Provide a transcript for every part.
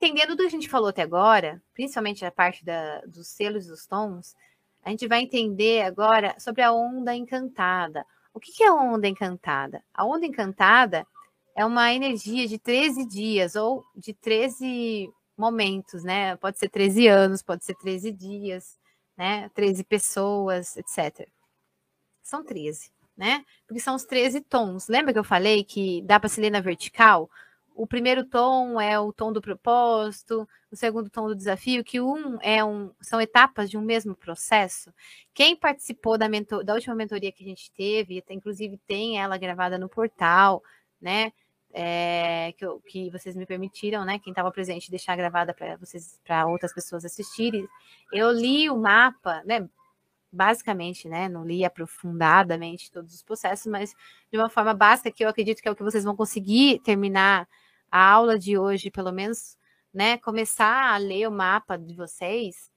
entendendo tudo que a gente falou até agora, principalmente a parte da, dos selos e dos tons, a gente vai entender agora sobre a onda encantada. O que é a onda encantada? A onda encantada é uma energia de 13 dias ou de 13 momentos, né? Pode ser 13 anos, pode ser 13 dias, né? 13 pessoas, etc. São 13, né? Porque são os 13 tons. Lembra que eu falei que dá para se ler na vertical? O primeiro tom é o tom do propósito, o segundo tom do desafio, que um é um são etapas de um mesmo processo. Quem participou da, mentor, da última mentoria que a gente teve, inclusive tem ela gravada no portal, né? É, que, que, vocês me permitiram, né? Quem estava presente, deixar gravada para vocês, para outras pessoas assistirem. Eu li o mapa, né? Basicamente, né? Não li aprofundadamente todos os processos, mas de uma forma básica que eu acredito que é o que vocês vão conseguir terminar a aula de hoje, pelo menos, né? Começar a ler o mapa de vocês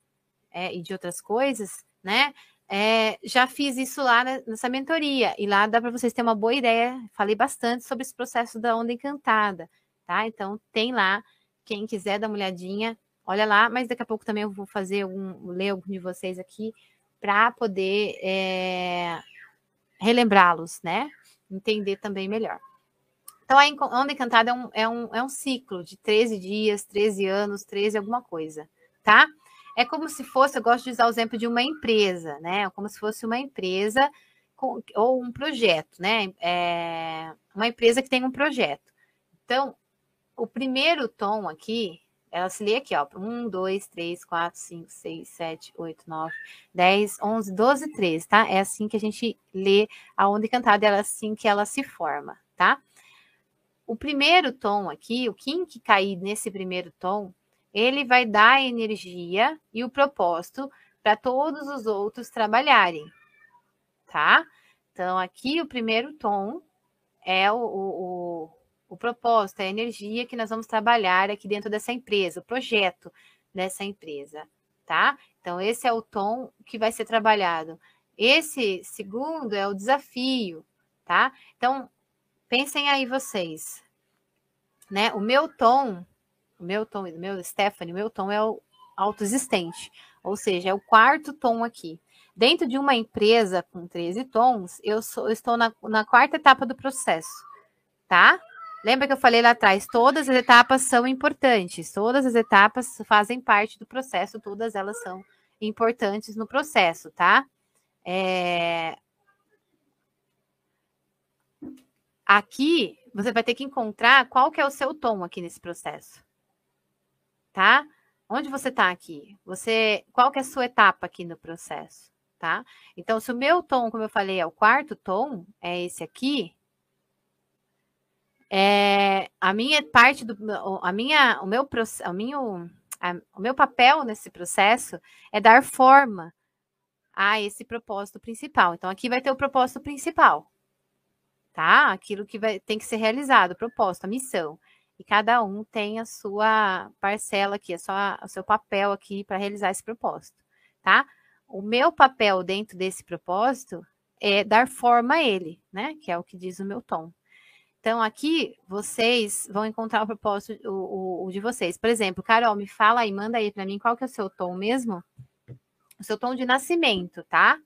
é, e de outras coisas, né? É, já fiz isso lá nessa mentoria, e lá dá para vocês terem uma boa ideia. Falei bastante sobre esse processo da onda encantada, tá? Então, tem lá, quem quiser dar uma olhadinha, olha lá, mas daqui a pouco também eu vou fazer algum, ler algum de vocês aqui para poder é, relembrá-los, né? Entender também melhor. Então, a onda encantada é um, é, um, é um ciclo de 13 dias, 13 anos, 13 alguma coisa, tá? é como se fosse, eu gosto de usar o exemplo de uma empresa, né? Como se fosse uma empresa com, ou um projeto, né? É uma empresa que tem um projeto. Então, o primeiro tom aqui, ela se lê aqui, ó. 1, 2, 3, 4, 5, 6, 7, 8, 9, 10, 11, 12, 13, tá? É assim que a gente lê a onda encantada, é assim que ela se forma, tá? O primeiro tom aqui, o Kim que cair nesse primeiro tom, ele vai dar energia e o propósito para todos os outros trabalharem, tá? Então, aqui o primeiro tom é o, o, o, propósito, é a energia que nós vamos trabalhar aqui dentro dessa empresa, o projeto dessa empresa, tá? Então, esse é o tom que vai ser trabalhado. Esse segundo é o desafio, tá? Então, pensem aí vocês, né? O meu tom o meu tom, o meu Stephanie, o meu tom é o autoexistente, ou seja, é o quarto tom aqui. Dentro de uma empresa com 13 tons, eu, sou, eu estou na, na quarta etapa do processo, tá? Lembra que eu falei lá atrás, todas as etapas são importantes, todas as etapas fazem parte do processo, todas elas são importantes no processo, tá? É... Aqui, você vai ter que encontrar qual que é o seu tom aqui nesse processo tá? Onde você está aqui? Você, qual que é a sua etapa aqui no processo, tá? Então, se o meu tom, como eu falei, é o quarto tom, é esse aqui, é, a minha parte do, a minha, o meu, o a, o meu papel nesse processo é dar forma a esse propósito principal. Então, aqui vai ter o propósito principal, tá? Aquilo que vai, tem que ser realizado, o propósito, a missão e cada um tem a sua parcela aqui, a sua, o seu papel aqui para realizar esse propósito, tá? O meu papel dentro desse propósito é dar forma a ele, né? Que é o que diz o meu tom. Então, aqui vocês vão encontrar o propósito o, o, o de vocês. Por exemplo, Carol, me fala aí, manda aí para mim qual que é o seu tom mesmo? O seu tom de nascimento, tá?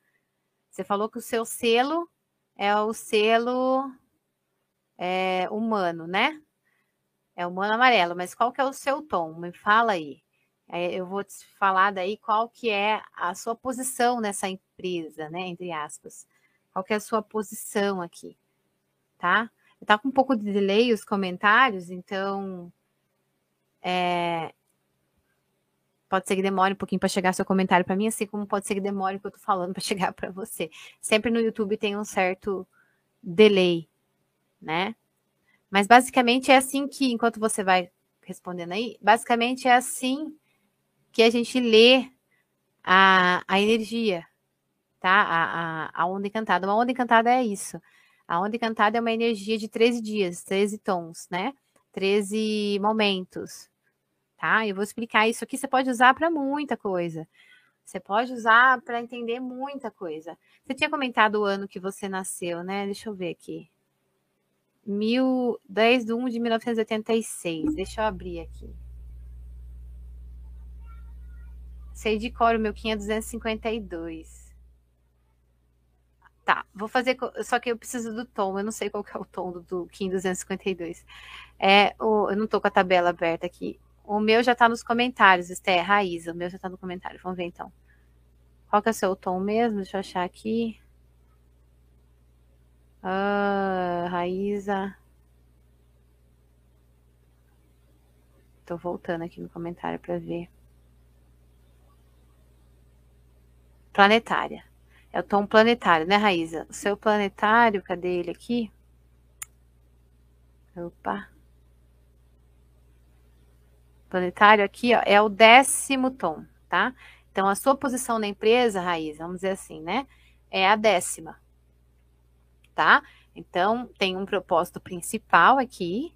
Você falou que o seu selo é o selo é, humano, né? É humano amarelo, mas qual que é o seu tom? Me fala aí. É, eu vou te falar daí qual que é a sua posição nessa empresa, né? Entre aspas. Qual que é a sua posição aqui, tá? Tá com um pouco de delay os comentários, então é, pode ser que demore um pouquinho para chegar seu comentário para mim, assim como pode ser que demore o que eu tô falando para chegar para você. Sempre no YouTube tem um certo delay, né? Mas basicamente é assim que, enquanto você vai respondendo aí, basicamente é assim que a gente lê a, a energia, tá? A, a, a onda encantada. Uma onda encantada é isso. A onda encantada é uma energia de 13 dias, 13 tons, né? 13 momentos, tá? Eu vou explicar isso aqui, você pode usar para muita coisa. Você pode usar para entender muita coisa. Você tinha comentado o ano que você nasceu, né? Deixa eu ver aqui mil, 10 de 1 de 1986. Deixa eu abrir aqui. Sei de cor, o meu Kim é 252. Tá, vou fazer. Só que eu preciso do tom. Eu não sei qual que é o tom do, do Kim 252. É, o, eu não tô com a tabela aberta aqui. O meu já tá nos comentários, Esté, Raíza. O meu já tá no comentário. Vamos ver então. Qual que é o seu tom mesmo? Deixa eu achar aqui. Ah, Raíza. Tô voltando aqui no comentário para ver. Planetária. É o tom planetário, né, Raíza? O seu planetário, cadê ele aqui? Opa. Planetário aqui, ó, é o décimo tom, tá? Então, a sua posição na empresa, Raíza, vamos dizer assim, né? É a décima, tá? Então, tem um propósito principal aqui,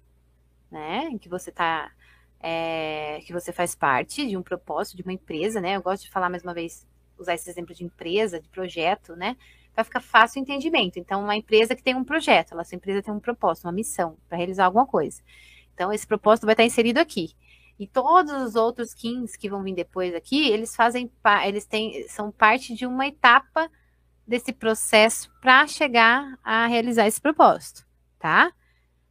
né? Que você tá, é, que você faz parte de um propósito de uma empresa, né? Eu gosto de falar mais uma vez usar esse exemplo de empresa, de projeto, né? Para ficar fácil o entendimento. Então, uma empresa que tem um projeto, ela, sua empresa tem um propósito, uma missão para realizar alguma coisa. Então, esse propósito vai estar inserido aqui. E todos os outros kings que vão vir depois aqui, eles fazem, eles têm, são parte de uma etapa desse processo para chegar a realizar esse propósito, tá?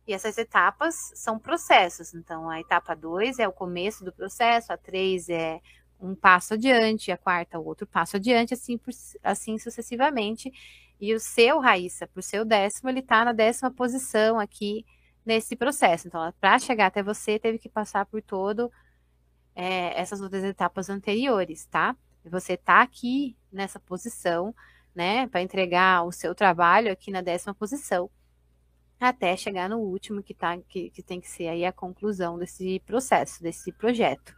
E essas etapas são processos. Então, a etapa 2 é o começo do processo, a 3 é um passo adiante, a quarta outro passo adiante, assim, por, assim sucessivamente. E o seu, Raíssa, por seu décimo, ele está na décima posição aqui nesse processo. Então, para chegar até você, teve que passar por todo é, essas outras etapas anteriores, tá? Você está aqui nessa posição, né, para entregar o seu trabalho aqui na décima posição, até chegar no último, que, tá, que, que tem que ser aí a conclusão desse processo, desse projeto,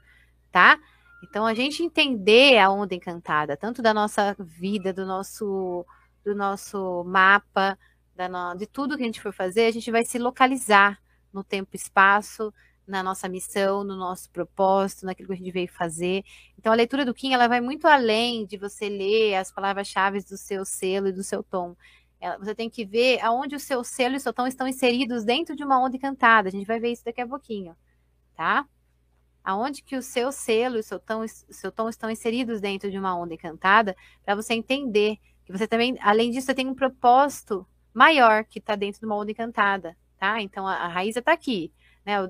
tá? Então, a gente entender a onda encantada, tanto da nossa vida, do nosso, do nosso mapa, no, de tudo que a gente for fazer, a gente vai se localizar no tempo e espaço, na nossa missão, no nosso propósito, naquilo que a gente veio fazer. Então, a leitura do Kim, ela vai muito além de você ler as palavras-chave do seu selo e do seu tom. Ela, você tem que ver aonde o seu selo e o seu tom estão inseridos dentro de uma onda encantada. A gente vai ver isso daqui a pouquinho, tá? aonde que o seu selo e o seu tom, seu tom estão inseridos dentro de uma onda encantada, para você entender que você também, além disso, você tem um propósito maior que está dentro de uma onda encantada, tá? Então a, a Raíza está aqui, né? O,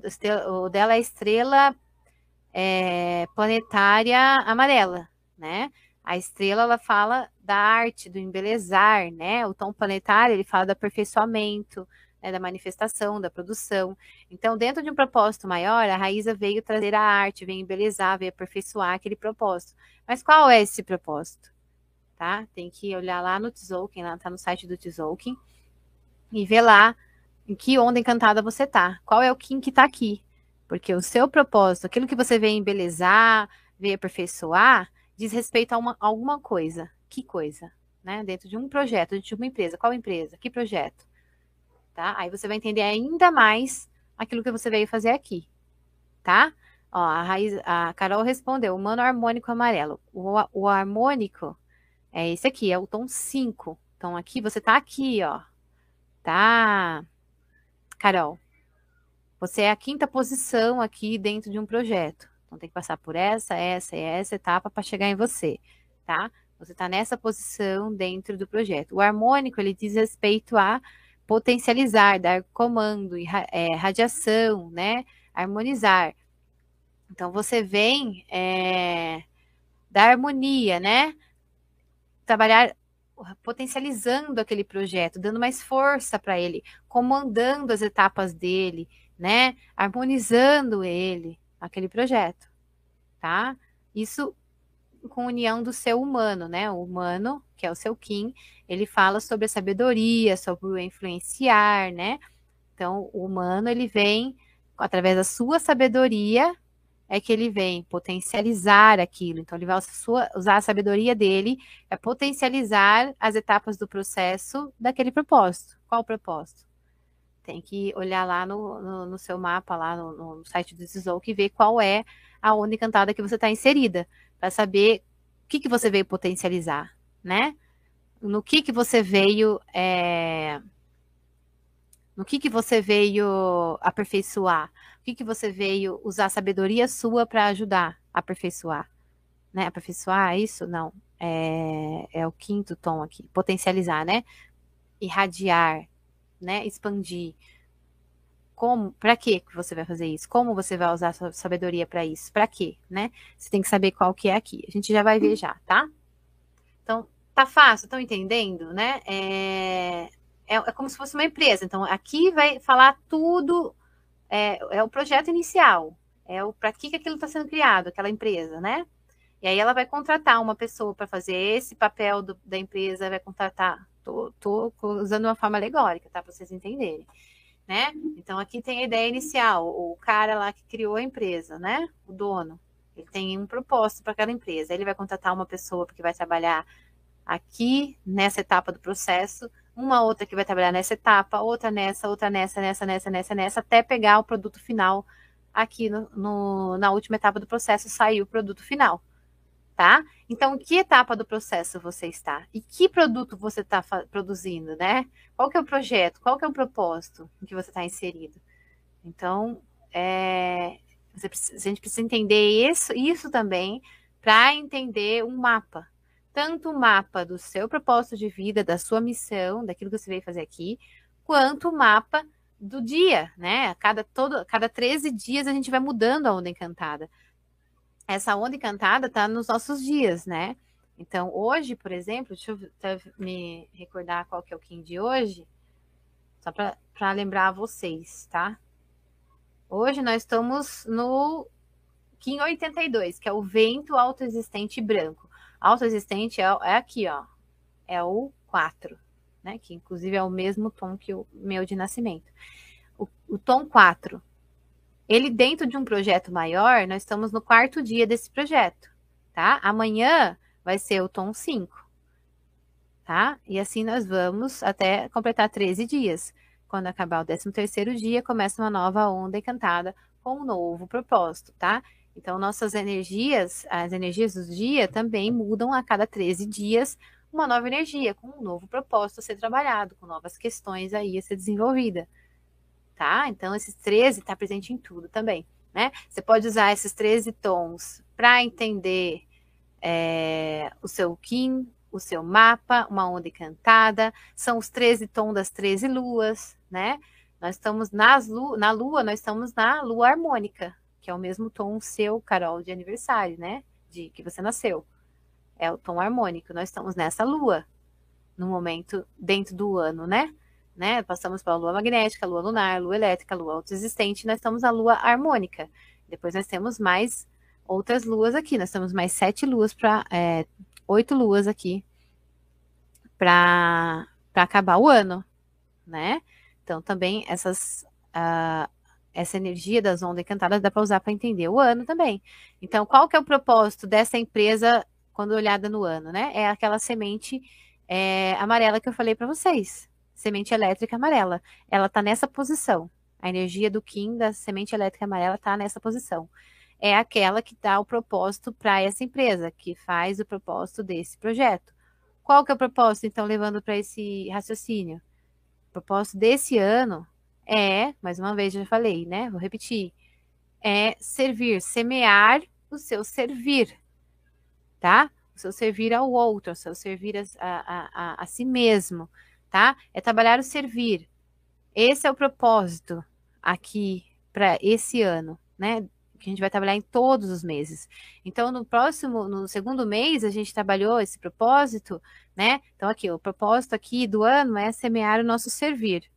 o, dela é estrela é, planetária amarela, né? A estrela ela fala da arte, do embelezar, né? O tom planetário ele fala do aperfeiçoamento, né, da manifestação, da produção. Então, dentro de um propósito maior, a Raíza veio trazer a arte, veio embelezar, veio aperfeiçoar aquele propósito. Mas qual é esse propósito? Tá? Tem que olhar lá no Tzolk'in, lá tá no site do Tzolk'in, e ver lá em que onda encantada você tá. Qual é o Kim que tá aqui? Porque o seu propósito, aquilo que você veio embelezar, veio aperfeiçoar, diz respeito a, uma, alguma coisa. Que coisa? Né? Dentro de um projeto, dentro de uma empresa. Qual empresa? Que projeto? tá? Aí você vai entender ainda mais aquilo que você veio fazer aqui, tá? Ó, a, raiz, a Carol respondeu, humano harmônico amarelo. O, o harmônico é esse aqui, é o tom 5. Então, aqui, você tá aqui, ó. Tá? Carol, você é a quinta posição aqui dentro de um projeto. Então, tem que passar por essa, essa e essa etapa para chegar em você, tá? Você está nessa posição dentro do projeto. O harmônico, ele diz respeito a potencializar, dar comando, é, radiação, né? Harmonizar. Então você vem é, da harmonia, né? Trabalhar potencializando aquele projeto, dando mais força para ele, comandando as etapas dele, né? Harmonizando ele, aquele projeto, tá? Isso com união do seu humano, né? O humano, que é o seu Kim, ele fala sobre a sabedoria, sobre o influenciar, né? Então, o humano, ele vem, através da sua sabedoria, é que ele vem potencializar aquilo. Então, ele vai usar a sabedoria dele para potencializar as etapas do processo daquele propósito. Qual o propósito? Tem que olhar lá no, no, no seu mapa, lá no, no site do Tzolk'in, e ver qual é a onda encantada que você está inserida para saber o que, que você veio potencializar, né? No que, que você veio. É... No que, que você veio aperfeiçoar? O que, que você veio usar a sabedoria sua para ajudar a aperfeiçoar? né? Aperfeiçoar isso? Não. É, é o quinto tom aqui. Potencializar, né? Irradiar, né? Expandir. Como, para que você vai fazer isso? Como você vai usar a sua sabedoria para isso? Para quê, né? Você tem que saber qual que é aqui. A gente já vai ver já, tá? Então, tá fácil, estão entendendo, né? É, é, é, como se fosse uma empresa. Então, aqui vai falar tudo, é, é o projeto inicial, é o para que, que aquilo está sendo criado, aquela empresa, né? E aí ela vai contratar uma pessoa para fazer esse papel do, da empresa, vai contratar. Tô usando uma forma alegórica, tá? Para vocês entenderem, né? Então aqui tem a ideia inicial, o cara lá que criou a empresa, né? O dono. Ele tem um propósito para aquela empresa. Ele vai contratar uma pessoa que vai trabalhar aqui nessa etapa do processo, uma outra que vai trabalhar nessa etapa, outra nessa, outra nessa, nessa, nessa, nessa, nessa, até pegar o produto final aqui no, no na última etapa do processo, sair o produto final tá? Então, que etapa do processo você está? E que produto você está produzindo, né? Qual que é o projeto? Qual que é o propósito em que você está inserido? Então, é, a gente precisa entender isso, isso também para entender um mapa. Tanto o mapa do seu propósito de vida, da sua missão, daquilo que você veio fazer aqui, quanto o mapa do dia, né? A cada, todo, cada 13 dias a gente vai mudando a onda encantada essa onda encantada está nos nossos dias, né? Então, hoje, por exemplo, deixa eu me recordar qual que é o Kim de hoje, só para lembrar vocês, tá? Hoje nós estamos no Kim 82, que é o vento autoexistente branco. Autoexistente é, é aqui, ó, é o 4, né? Que inclusive é o mesmo tom que o meu de nascimento. O, o tom 4 ele dentro de um projeto maior, nós estamos no quarto dia desse projeto, tá? Amanhã vai ser o tom 5, tá? E assim nós vamos até completar 13 dias. Quando acabar o 13 terceiro dia, começa uma nova onda encantada com um novo propósito, tá? Então, nossas energias, as energias do dia também mudam a cada 13 dias, uma nova energia, com um novo propósito a ser trabalhado, com novas questões aí a ser desenvolvida tá? Então, esses 13 está presente em tudo também, né? Você pode usar esses 13 tons para entender é, o seu Kim, o seu mapa, uma onda encantada, são os 13 tons das 13 luas, né? Nós estamos nas lu na lua, nós estamos na lua harmônica, que é o mesmo tom seu, Carol, de aniversário, né? De que você nasceu. É o tom harmônico. Nós estamos nessa lua, no momento dentro do ano, né? né? Passamos pela lua magnética, lua lunar, lua elétrica, lua autoexistente, nós estamos na lua harmônica. Depois nós temos mais outras luas aqui, nós temos mais sete luas para é, oito luas aqui para acabar o ano, né? Então também essas uh, essa energia das ondas encantadas dá para usar para entender o ano também. Então, qual que é o propósito dessa empresa quando olhada no ano, né? É aquela semente é, amarela que eu falei para vocês, semente elétrica amarela. Ela está nessa posição. A energia do Kim da semente elétrica amarela está nessa posição. É aquela que dá o propósito para essa empresa, que faz o propósito desse projeto. Qual que é o propósito, então, levando para esse raciocínio? O propósito desse ano é, mais uma vez já falei, né? Vou repetir. É servir, semear o seu servir, tá? O seu servir ao outro, o seu servir a, a, a, a si mesmo tá? É trabalhar o servir. Esse é o propósito aqui para esse ano, né? Que a gente vai trabalhar em todos os meses. Então, no próximo, no segundo mês, a gente trabalhou esse propósito, né? Então, aqui, o propósito aqui do ano é semear o nosso servir.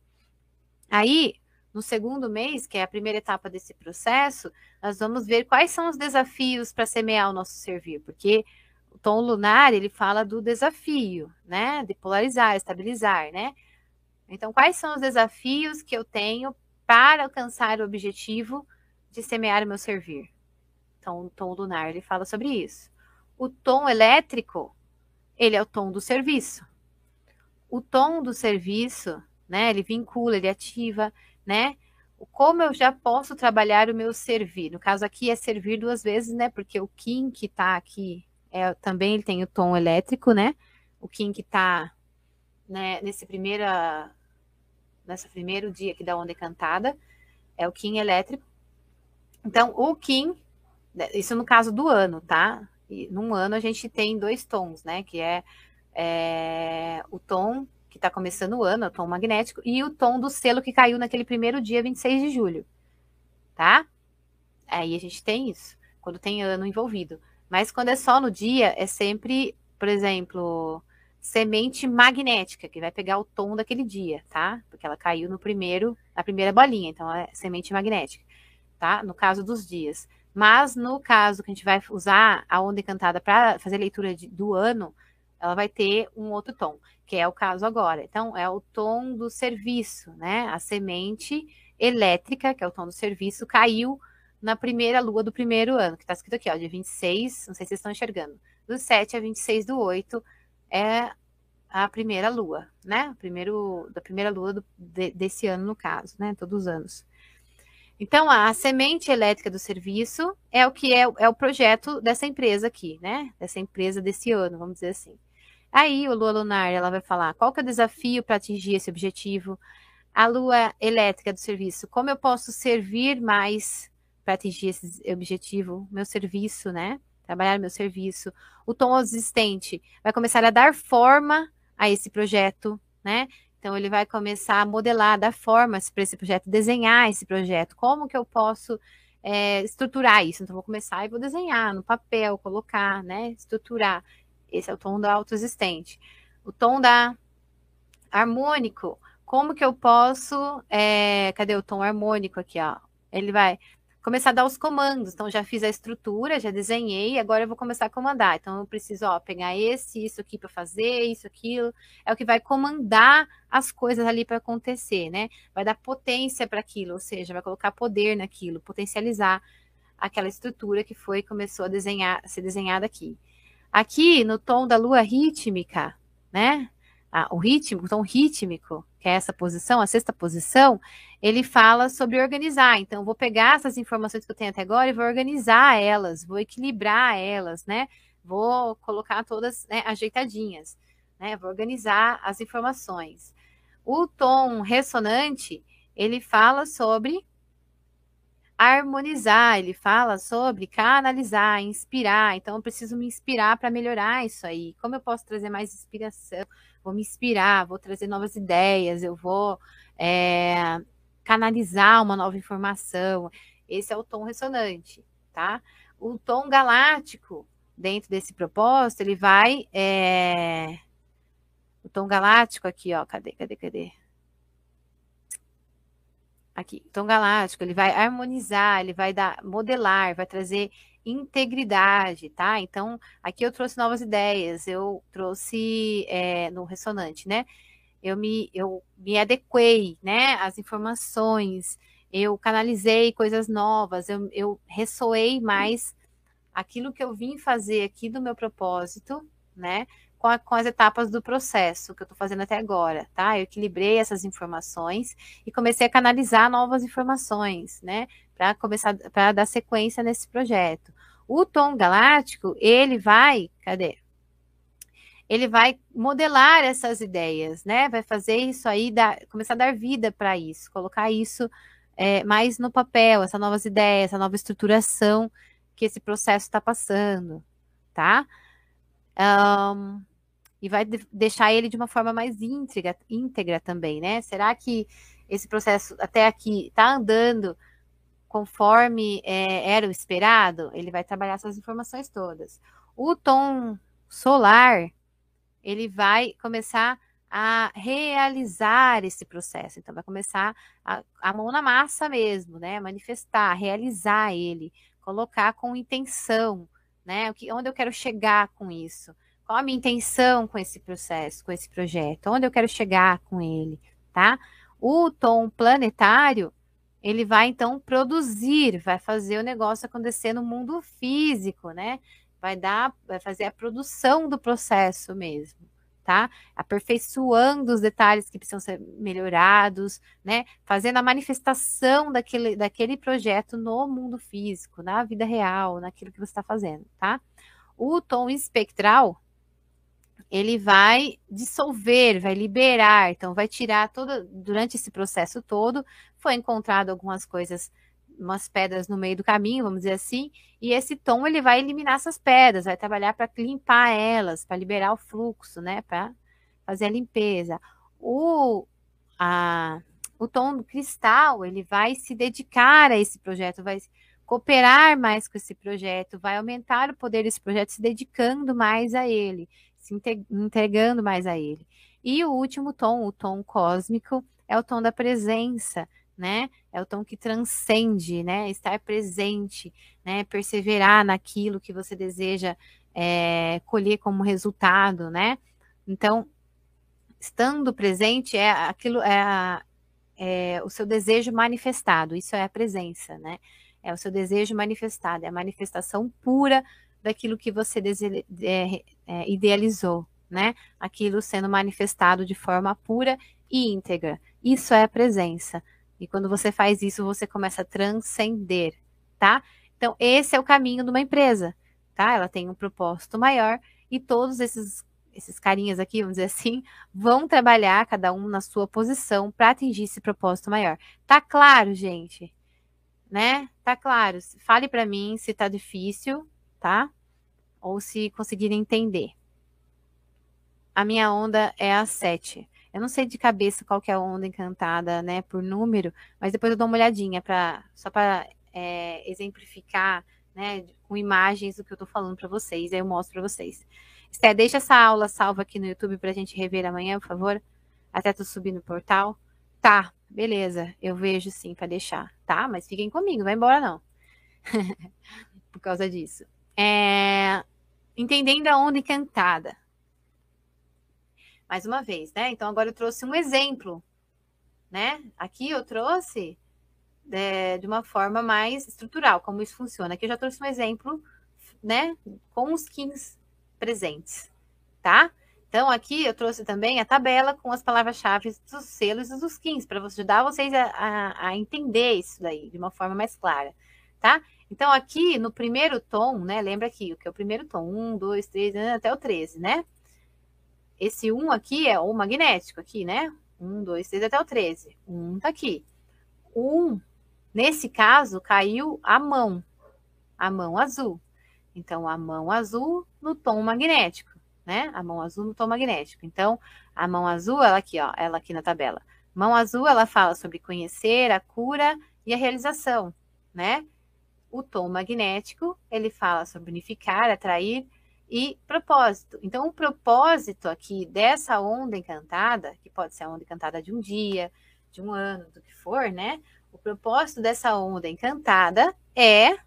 Aí, no segundo mês, que é a primeira etapa desse processo, nós vamos ver quais são os desafios para semear o nosso servir, porque o tom lunar, ele fala do desafio, né? De polarizar, estabilizar, né? Então, quais são os desafios que eu tenho para alcançar o objetivo de semear o meu servir? Então, o tom lunar, ele fala sobre isso. O tom elétrico, ele é o tom do serviço. O tom do serviço, né? Ele vincula, ele ativa, né? Como eu já posso trabalhar o meu servir? No caso aqui é servir duas vezes, né? Porque o Kim que está aqui é, também ele tem o tom elétrico, né? O Kim que tá né, nesse primeira, nessa primeiro dia aqui da onda encantada é o Kim elétrico. Então, o Kim, né, isso no caso do ano, tá? E num ano a gente tem dois tons, né? Que é, é o tom que está começando o ano, o tom magnético, e o tom do selo que caiu naquele primeiro dia, 26 de julho. Tá? Aí a gente tem isso, quando tem ano envolvido. Mas quando é só no dia, é sempre, por exemplo, semente magnética, que vai pegar o tom daquele dia, tá? Porque ela caiu no primeiro, na primeira bolinha, então é semente magnética, tá? No caso dos dias. Mas no caso que a gente vai usar a onda encantada para fazer leitura de, do ano, ela vai ter um outro tom, que é o caso agora. Então, é o tom do serviço, né? A semente elétrica, que é o tom do serviço, caiu na primeira lua do primeiro ano, que está escrito aqui, ó, de 26, não sei se vocês estão enxergando, do 7 a 26 do 8 é a primeira lua, né? Primeiro, da primeira lua do, de, desse ano, no caso, né? Todos os anos. Então, a semente elétrica do serviço é o que é, é o projeto dessa empresa aqui, né? Dessa empresa desse ano, vamos dizer assim. Aí, o Lua Lunar, ela vai falar qual que é o desafio para atingir esse objetivo. A lua elétrica do serviço, como eu posso servir mais para atingir esse objetivo, meu serviço, né? Trabalhar meu serviço. O tom existente vai começar a dar forma a esse projeto, né? Então ele vai começar a modelar, dar forma para esse projeto, desenhar esse projeto. Como que eu posso é, estruturar isso? Então vou começar e vou desenhar no papel, colocar, né? Estruturar. Esse é o tom da autoexistente. O tom da harmônico. Como que eu posso? É, cadê o tom harmônico aqui? Ó? Ele vai começar a dar os comandos. Então, já fiz a estrutura, já desenhei, agora eu vou começar a comandar. Então, eu preciso, ó, pegar esse, isso aqui para fazer, isso, aquilo. É o que vai comandar as coisas ali para acontecer, né? Vai dar potência para aquilo, ou seja, vai colocar poder naquilo, potencializar aquela estrutura que foi começou a desenhar, a ser desenhada aqui. Aqui, no tom da lua rítmica, né? Ah, o ritmo, o tom rítmico, que é essa posição, a sexta posição, ele fala sobre organizar. Então, vou pegar essas informações que eu tenho até agora e vou organizar elas, vou equilibrar elas, né? Vou colocar todas né, ajeitadinhas, né? Vou organizar as informações. O tom ressonante, ele fala sobre harmonizar, ele fala sobre canalizar, inspirar. Então, eu preciso me inspirar para melhorar isso aí. Como eu posso trazer mais inspiração? vou me inspirar, vou trazer novas ideias, eu vou é, canalizar uma nova informação. Esse é o tom ressonante, tá? O tom galáctico, dentro desse propósito, ele vai. É... O tom galáctico aqui, ó, cadê, cadê, cadê? Aqui, tom galáctico, ele vai harmonizar, ele vai dar, modelar, vai trazer integridade, tá? Então, aqui eu trouxe novas ideias, eu trouxe é, no ressonante, né? Eu me, eu me adequei, né? As informações, eu canalizei coisas novas, eu, eu ressoei mais aquilo que eu vim fazer aqui do meu propósito, né? Com, a, com, as etapas do processo que eu estou fazendo até agora, tá? Eu equilibrei essas informações e comecei a canalizar novas informações, né? Para começar, para dar sequência nesse projeto. O tom galáctico, ele vai, cadê? Ele vai modelar essas ideias, né? Vai fazer isso aí, dar, começar a dar vida para isso, colocar isso é, mais no papel, essas novas ideias, essa nova estruturação que esse processo está passando, tá? Um, e vai deixar ele de uma forma mais íntegra, íntegra também, né? Será que esse processo até aqui está andando conforme é, era o esperado, ele vai trabalhar essas informações todas. O tom solar, ele vai começar a realizar esse processo. Então, vai começar a, a mão na massa mesmo, né? Manifestar, realizar ele, colocar com intenção, né? Onde eu quero chegar com isso? Qual a minha intenção com esse processo, com esse projeto? Onde eu quero chegar com ele, tá? O tom planetário, ele vai então produzir, vai fazer o negócio acontecer no mundo físico, né? Vai dar, vai fazer a produção do processo mesmo, tá? Aperfeiçoando os detalhes que precisam ser melhorados, né? Fazendo a manifestação daquele, daquele projeto no mundo físico, na vida real, naquilo que você está fazendo, tá? O tom espectral, ele vai dissolver, vai liberar, então vai tirar todo durante esse processo todo, foi encontrado algumas coisas umas pedras no meio do caminho, vamos dizer assim, e esse tom ele vai eliminar essas pedras, vai trabalhar para limpar elas, para liberar o fluxo, né, para fazer a limpeza. O, a, o tom do cristal, ele vai se dedicar a esse projeto, vai cooperar mais com esse projeto, vai aumentar o poder desse projeto, se dedicando mais a ele, se entregando mais a ele. E o último tom, o tom cósmico, é o tom da presença, né? É o tom que transcende, né? Estar presente, né? Perseverar naquilo que você deseja é, colher como resultado, né? Então, estando presente é aquilo, é, a, é o seu desejo manifestado. Isso é a presença, né? É o seu desejo manifestado, é a manifestação pura daquilo que você dese, é, é, idealizou, né? Aquilo sendo manifestado de forma pura e íntegra. Isso é a presença. E quando você faz isso, você começa a transcender, tá? Então, esse é o caminho de uma empresa, tá? Ela tem um propósito maior e todos esses esses carinhas aqui, vamos dizer assim, vão trabalhar cada um na sua posição para atingir esse propósito maior. Tá claro, gente? Né? Tá claro. Fale para mim se tá difícil, tá? Ou se conseguirem entender. A minha onda é a 7. Eu não sei de cabeça qual que é a onda encantada, né, por número, mas depois eu dou uma olhadinha para só para é, exemplificar, né, com imagens do que eu estou falando para vocês, aí eu mostro para vocês. Esté, deixa essa aula salva aqui no YouTube para a gente rever amanhã, por favor. Até tu subir no portal. Tá, beleza, eu vejo sim para deixar, tá? Mas fiquem comigo, vai embora não. por causa disso. É... Entendendo a onda encantada mais uma vez, né? Então agora eu trouxe um exemplo, né? Aqui eu trouxe é, de uma forma mais estrutural, como isso funciona. Aqui eu já trouxe um exemplo, né? Com os skins presentes, tá? Então, aqui eu trouxe também a tabela com as palavras-chave dos selos e dos skins, para ajudar vocês a, a, a, entender isso daí de uma forma mais clara, tá? Então, aqui no primeiro tom, né? Lembra aqui o que é o primeiro tom? Um, dois, três, até o 13, né? Esse 1 aqui é o magnético, aqui, né? 1, 2, 3 até o 13. 1 tá aqui. 1, nesse caso, caiu a mão, a mão azul. Então, a mão azul no tom magnético, né? A mão azul no tom magnético. Então, a mão azul, ela aqui, ó, ela aqui na tabela. Mão azul, ela fala sobre conhecer, a cura e a realização, né? O tom magnético, ele fala sobre unificar, atrair e propósito. Então, o propósito aqui dessa onda encantada, que pode ser a onda encantada de um dia, de um ano, do que for, né? O propósito dessa onda encantada é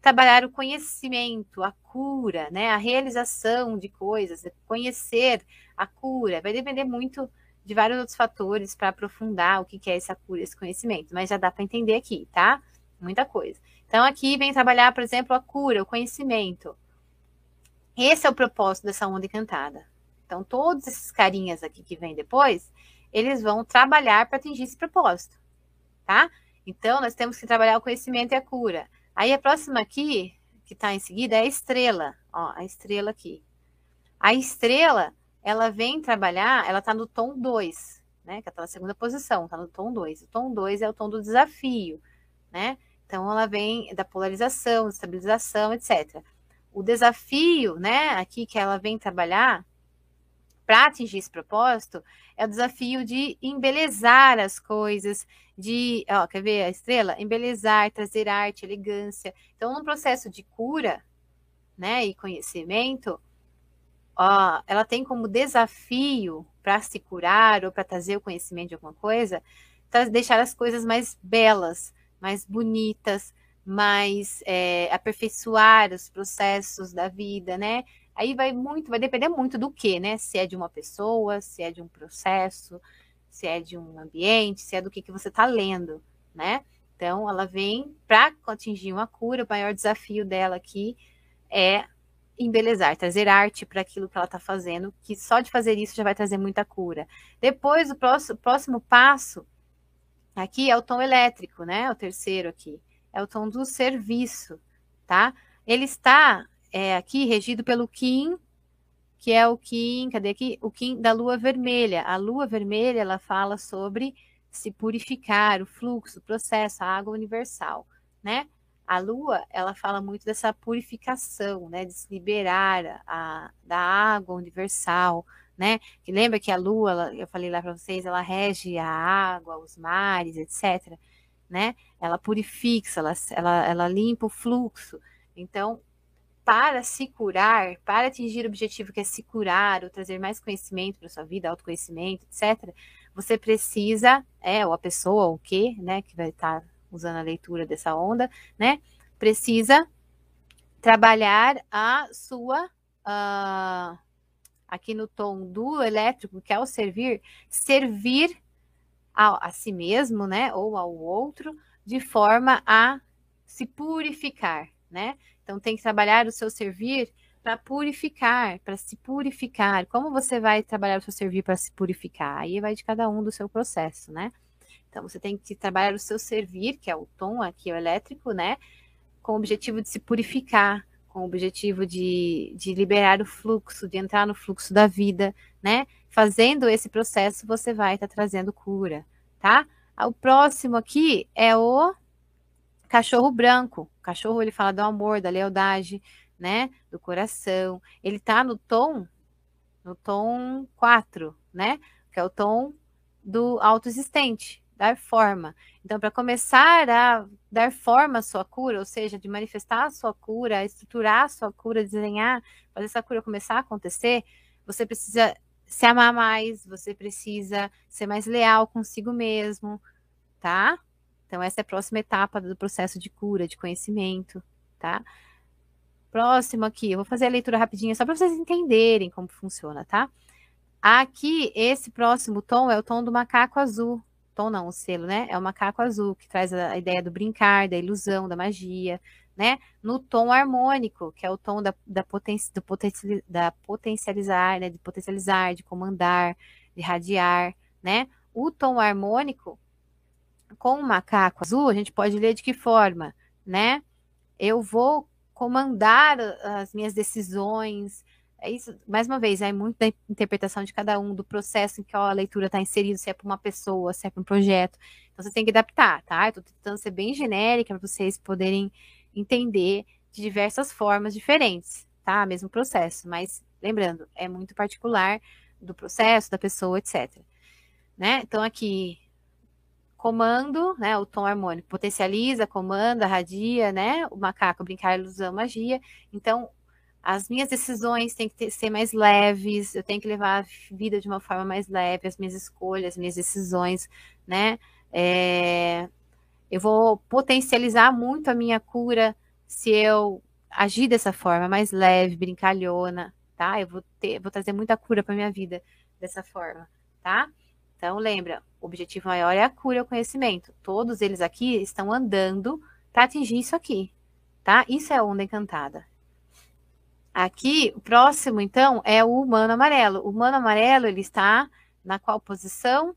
trabalhar o conhecimento, a cura, né? A realização de coisas, conhecer a cura. Vai depender muito de vários outros fatores para aprofundar o que é essa cura, esse conhecimento, mas já dá para entender aqui, tá? Muita coisa. Então, aqui vem trabalhar, por exemplo, a cura, o conhecimento esse é o propósito dessa onda encantada. Então, todos esses carinhas aqui que vêm depois, eles vão trabalhar para atingir esse propósito, tá? Então, nós temos que trabalhar o conhecimento e a cura. Aí, a próxima aqui, que está em seguida, é a estrela. Ó, a estrela aqui. A estrela, ela vem trabalhar, ela está no tom 2, né? Que está na segunda posição, está no tom 2. O tom 2 é o tom do desafio, né? Então, ela vem da polarização, estabilização, etc o desafio, né, aqui que ela vem trabalhar para atingir esse propósito é o desafio de embelezar as coisas, de, ó, quer ver a estrela? Embelezar, trazer arte, elegância. Então, no processo de cura, né, e conhecimento, ó, ela tem como desafio para se curar ou para trazer o conhecimento de alguma coisa, deixar as coisas mais belas, mais bonitas, mais é, aperfeiçoar os processos da vida, né? Aí vai muito, vai depender muito do que, né? Se é de uma pessoa, se é de um processo, se é de um ambiente, se é do que, que você está lendo, né? Então, ela vem para atingir uma cura. O maior desafio dela aqui é embelezar, trazer arte para aquilo que ela está fazendo, que só de fazer isso já vai trazer muita cura. Depois, o próximo, próximo passo aqui é o tom elétrico, né? O terceiro aqui é o tom do serviço, tá? Ele está é, aqui regido pelo Kim, que é o Kim, cadê aqui? O Kim da lua vermelha. A lua vermelha, ela fala sobre se purificar, o fluxo, o processo, a água universal, né? A lua, ela fala muito dessa purificação, né? De se liberar a, da água universal, né? Que lembra que a lua, ela, eu falei lá para vocês, ela rege a água, os mares, etc. Né? Ela purifica, ela, ela, ela limpa o fluxo. Então, para se curar, para atingir o objetivo que é se curar, ou trazer mais conhecimento para sua vida, autoconhecimento, etc., você precisa, é, ou a pessoa, ou o que, né, que vai estar tá usando a leitura dessa onda, né, precisa trabalhar a sua, uh, aqui no tom do elétrico, que é o servir, servir a, a si mesmo, né, ou ao outro, de forma a se purificar, né? Então tem que trabalhar o seu servir para purificar, para se purificar. Como você vai trabalhar o seu servir para se purificar? Aí vai de cada um do seu processo, né? Então você tem que trabalhar o seu servir, que é o tom aqui, o elétrico, né? Com o objetivo de se purificar, com o objetivo de, de liberar o fluxo, de entrar no fluxo da vida, né? Fazendo esse processo, você vai estar tá trazendo cura, tá? O próximo aqui é o cachorro branco. O cachorro ele fala do amor, da lealdade, né? Do coração. Ele tá no tom, no tom 4, né? Que é o tom do autoexistente, dar forma. Então, para começar a dar forma à sua cura, ou seja, de manifestar a sua cura, estruturar a sua cura, desenhar, fazer essa cura começar a acontecer, você precisa se amar mais, você precisa ser mais leal consigo mesmo, tá? Então, essa é a próxima etapa do processo de cura, de conhecimento, tá? Próximo aqui, eu vou fazer a leitura rapidinha só para vocês entenderem como funciona, tá? Aqui, esse próximo tom é o tom do macaco azul. Tom não, o selo, né? É o macaco azul, que traz a ideia do brincar, da ilusão, da magia, né? No tom harmônico, que é o tom da, da, poten, do poten, da potencializar, né? De potencializar, de comandar, de radiar, né? O tom harmônico com o macaco azul, a gente pode ler de que forma, né? Eu vou comandar as minhas decisões. É isso, mais uma vez, é muito da interpretação de cada um, do processo em que a leitura está inserida, se é para uma pessoa, se é para um projeto. Então você tem que adaptar, tá? Eu estou tentando ser bem genérica para vocês poderem entender de diversas formas diferentes, tá? Mesmo processo, mas lembrando, é muito particular do processo, da pessoa, etc. Né? Então aqui comando, né, o tom harmônico, potencializa, comanda, radia, né, o macaco, brincar, ilusão, magia. Então, as minhas decisões têm que ter, ser mais leves, eu tenho que levar a vida de uma forma mais leve, as minhas escolhas, as minhas decisões, né, é, eu vou potencializar muito a minha cura se eu agir dessa forma, mais leve, brincalhona, tá? Eu vou ter, vou trazer muita cura para minha vida dessa forma, tá? Então, lembra, o objetivo maior é a cura e o conhecimento. Todos eles aqui estão andando para atingir isso aqui, tá? Isso é onda encantada. Aqui, o próximo, então, é o humano amarelo. O humano amarelo, ele está na qual posição?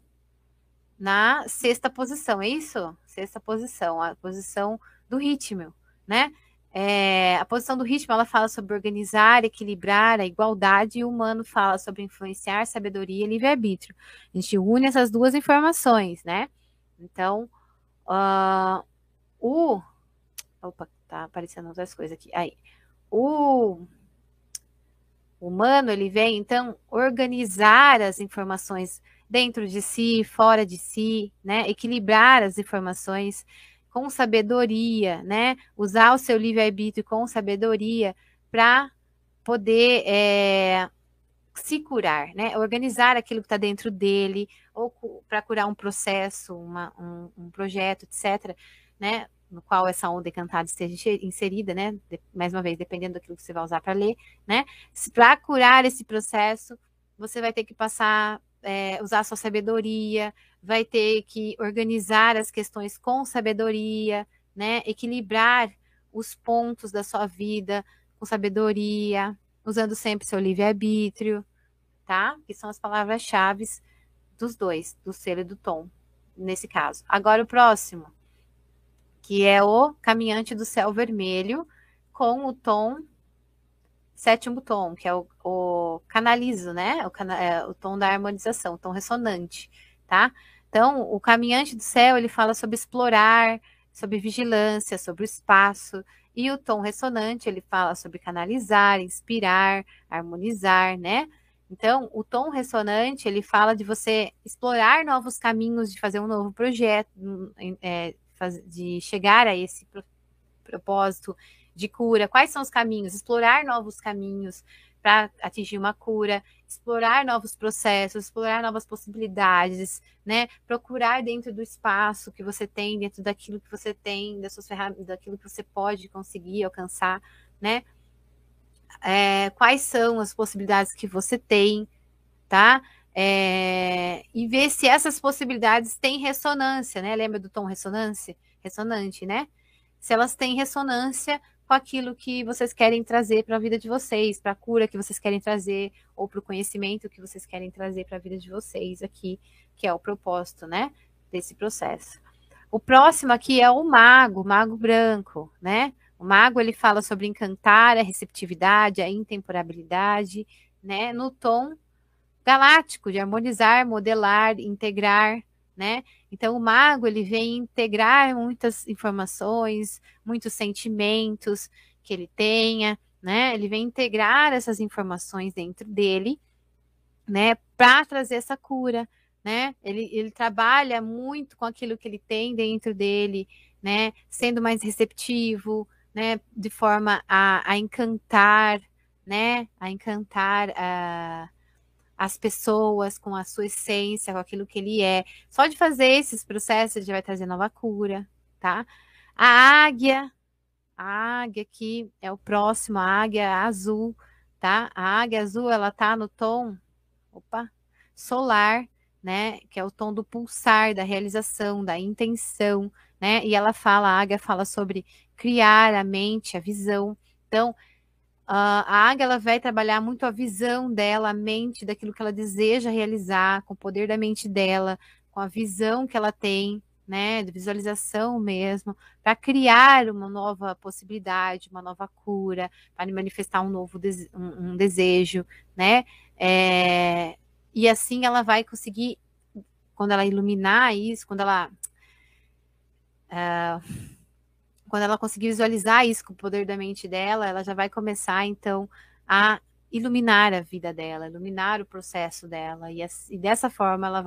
Na sexta posição, é isso? Sexta posição, a posição do ritmo, né? É, a posição do ritmo ela fala sobre organizar, equilibrar a igualdade, e o humano fala sobre influenciar, sabedoria e livre-arbítrio. A gente une essas duas informações, né? Então, uh, o. Opa, tá aparecendo outras coisas aqui. Aí. O humano, ele vem, então, organizar as informações dentro de si, fora de si, né? Equilibrar as informações com sabedoria, né? Usar o seu livre-arbítrio com sabedoria para poder é, se curar, né? Organizar aquilo que está dentro dele, ou para curar um processo, uma, um, um, projeto, etc., né? No qual essa onda encantada esteja inserida, né? De, mais uma vez, dependendo daquilo que você vai usar para ler, né? Para curar esse processo, você vai ter que passar é, usar sua sabedoria, vai ter que organizar as questões com sabedoria, né? Equilibrar os pontos da sua vida com sabedoria, usando sempre seu livre-arbítrio, tá? Que são as palavras-chave dos dois, do selo e do tom, nesse caso. Agora o próximo, que é o caminhante do céu vermelho, com o tom sétimo tom, que é o, o canalizo, né? O, cana é, o tom da harmonização, o tom ressonante, tá? Então, o caminhante do céu, ele fala sobre explorar, sobre vigilância, sobre o espaço, e o tom ressonante, ele fala sobre canalizar, inspirar, harmonizar, né? Então, o tom ressonante, ele fala de você explorar novos caminhos, de fazer um novo projeto, é, de chegar a esse propósito de cura. Quais são os caminhos? Explorar novos caminhos para atingir uma cura, explorar novos processos, explorar novas possibilidades, né? Procurar dentro do espaço que você tem, dentro daquilo que você tem, das suas ferramentas, daquilo que você pode conseguir alcançar, né? É, quais são as possibilidades que você tem, tá? É, e ver se essas possibilidades têm ressonância, né? Lembra do tom ressonância? Ressonante, né? Se elas têm ressonância com aquilo que vocês querem trazer para a vida de vocês, para a cura que vocês querem trazer, ou para o conhecimento que vocês querem trazer para a vida de vocês aqui, que é o propósito, né, desse processo. O próximo aqui é o mago, o mago branco, né? O mago ele fala sobre encantar, a receptividade, a intemporabilidade, né, no tom galáctico de harmonizar, modelar, integrar, né? Então o mago ele vem integrar muitas informações, muitos sentimentos que ele tenha, né? Ele vem integrar essas informações dentro dele, né? Para trazer essa cura, né? Ele, ele trabalha muito com aquilo que ele tem dentro dele, né? Sendo mais receptivo, né? De forma a, a encantar, né? A encantar a as pessoas com a sua essência, com aquilo que ele é. Só de fazer esses processos, ele vai trazer nova cura, tá? A águia, a águia aqui é o próximo, a águia azul, tá? A águia azul, ela tá no tom, opa, solar, né? Que é o tom do pulsar, da realização, da intenção, né? E ela fala, a águia fala sobre criar a mente, a visão. Então, a águia ela vai trabalhar muito a visão dela, a mente, daquilo que ela deseja realizar, com o poder da mente dela, com a visão que ela tem, né, de visualização mesmo, para criar uma nova possibilidade, uma nova cura, para manifestar um novo um, um, desejo, né? É, e assim ela vai conseguir, quando ela iluminar isso, quando ela uh, quando ela conseguir visualizar isso com o poder da mente dela, ela já vai começar, então, a iluminar a vida dela, iluminar o processo dela, e, e dessa forma ela